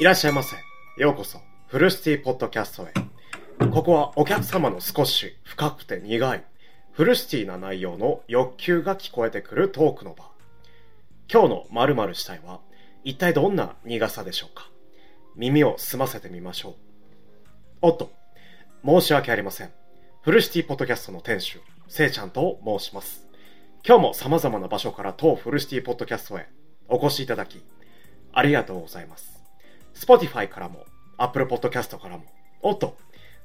いらっしゃいませ。ようこそ、フルシティポッドキャストへ。ここはお客様の少し深くて苦い、フルシティな内容の欲求が聞こえてくるトークの場。今日の〇〇したいは、一体どんな苦さでしょうか？耳を澄ませてみましょう。おっと、申し訳ありません。フルシティポッドキャストの店主、せいちゃんと申します。今日も様々な場所から当フルシティポッドキャストへお越しいただき、ありがとうございます。Spotify からも、Apple Podcast からも、おっと、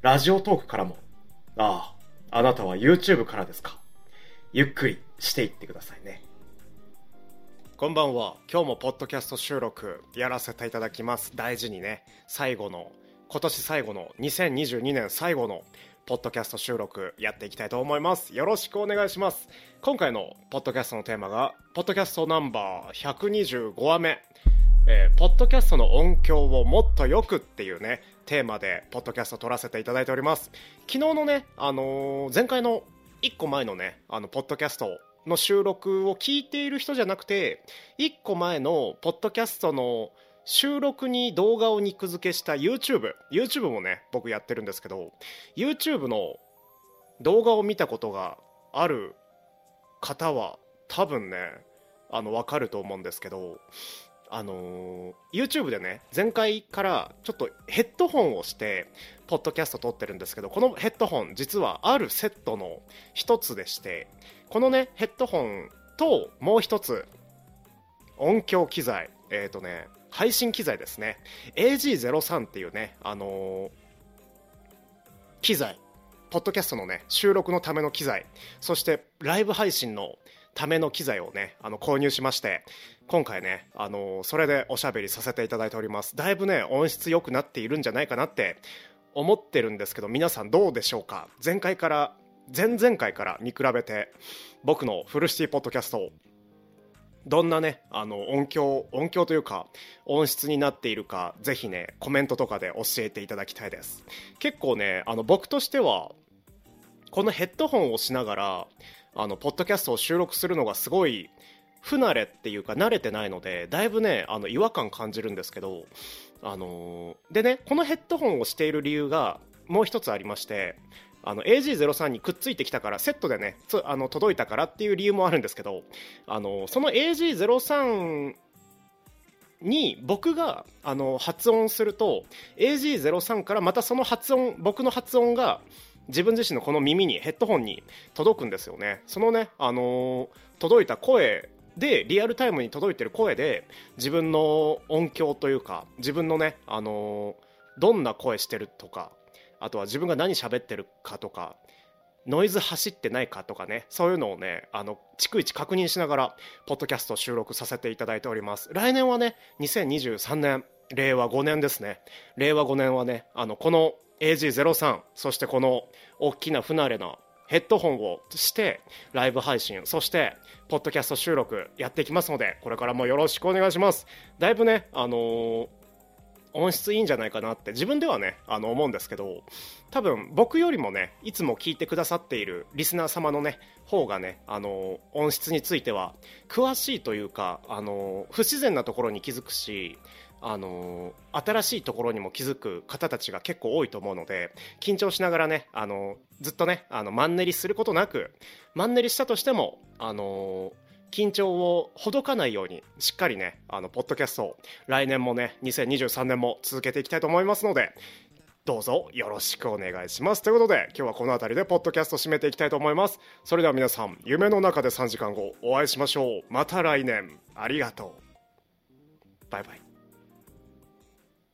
ラジオトークからも、ああ、あなたは YouTube からですか？ゆっくりしていってくださいね。こんばんは。今日もポッドキャスト収録やらせていただきます。大事にね、最後の、今年最後の、2022年最後のポッドキャスト収録やっていきたいと思います。よろしくお願いします。今回のポッドキャストのテーマが、ポッドキャストナンバー125話目、えー、ポッドキャストの音響をもっとよくっていうね、テーマで、ポッドキャスト撮らせていただいております。昨日のね、あのー、前回の1個前のね、あの、ポッドキャストの収録を聞いている人じゃなくて、1個前のポッドキャストの収録に動画を肉付けした YouTube、YouTube もね、僕やってるんですけど、YouTube の動画を見たことがある方は多分ね、あの、わかると思うんですけど、あのー、YouTube でね前回からちょっとヘッドホンをしてポッドキャスト撮ってるんですけどこのヘッドホン実はあるセットの一つでしてこのねヘッドホンともう一つ音響機材えっ、ー、とね配信機材ですね。AG03 っていうねあのー、機材ポッドキャストのね収録のための機材そしてライブ配信のための機材をねあの購入しまして今回ねあのそれでおしゃべりさせていただいております。だいぶね音質良くなっているんじゃないかなって思ってるんですけど皆さんどうでしょうか？前回から前々回から見比べて僕のフルシティポッドキャストどんなねあの音響音響というか音質になっているかぜひねコメントとかで教えていただきたいです。結構ねあの僕としてはこのヘッドホンをしながらあのポッドキャストを収録するのがすごい不慣れっていうか慣れてないのでだいぶねあの違和感感じるんですけどあのー、でねこのヘッドホンをしている理由がもう一つありましてあの AG03 にくっついてきたからセットでねあの届いたからっていう理由もあるんですけどあのその AG03 に僕があの発音すると AG03 からまたその発音僕の発音が自分自身のこの耳にヘッドホンに届くんですよね。そのね、あのー、届いた声でリアルタイムに届いてる声で自分の音響というか自分のね、あのー、どんな声してるとかあとは自分が何喋ってるかとかノイズ走ってないかとかねそういうのをねあの逐一確認しながらポッドキャスト収録させていただいております。来年はね2023年令和5年ですね。令和5年はねあのこの AG03 そしてこの大きな不慣れなヘッドホンをしてライブ配信そしてポッドキャスト収録やっていきますのでこれからもよろしくお願いします。だいぶねあのー、音質いいんじゃないかなって自分ではねあの思うんですけど多分僕よりもねいつも聞いてくださっているリスナー様のね方がねあの音質については詳しいというかあの不自然なところに気づくしあの新しいところにも気づく方たちが結構多いと思うので緊張しながらねあのずっとねあのマンネリすることなくマンネリしたとしてもあの緊張をほどかないようにしっかりねあのポッドキャストを来年もね2023年も続けていきたいと思いますのでどうぞよろしくお願いします。ということで今日はこの辺りでポッドキャスト締めていきたいと思います。それでは皆さん夢の中で3時間後お会いしましょう。また来年。ありがとう。バイバイ。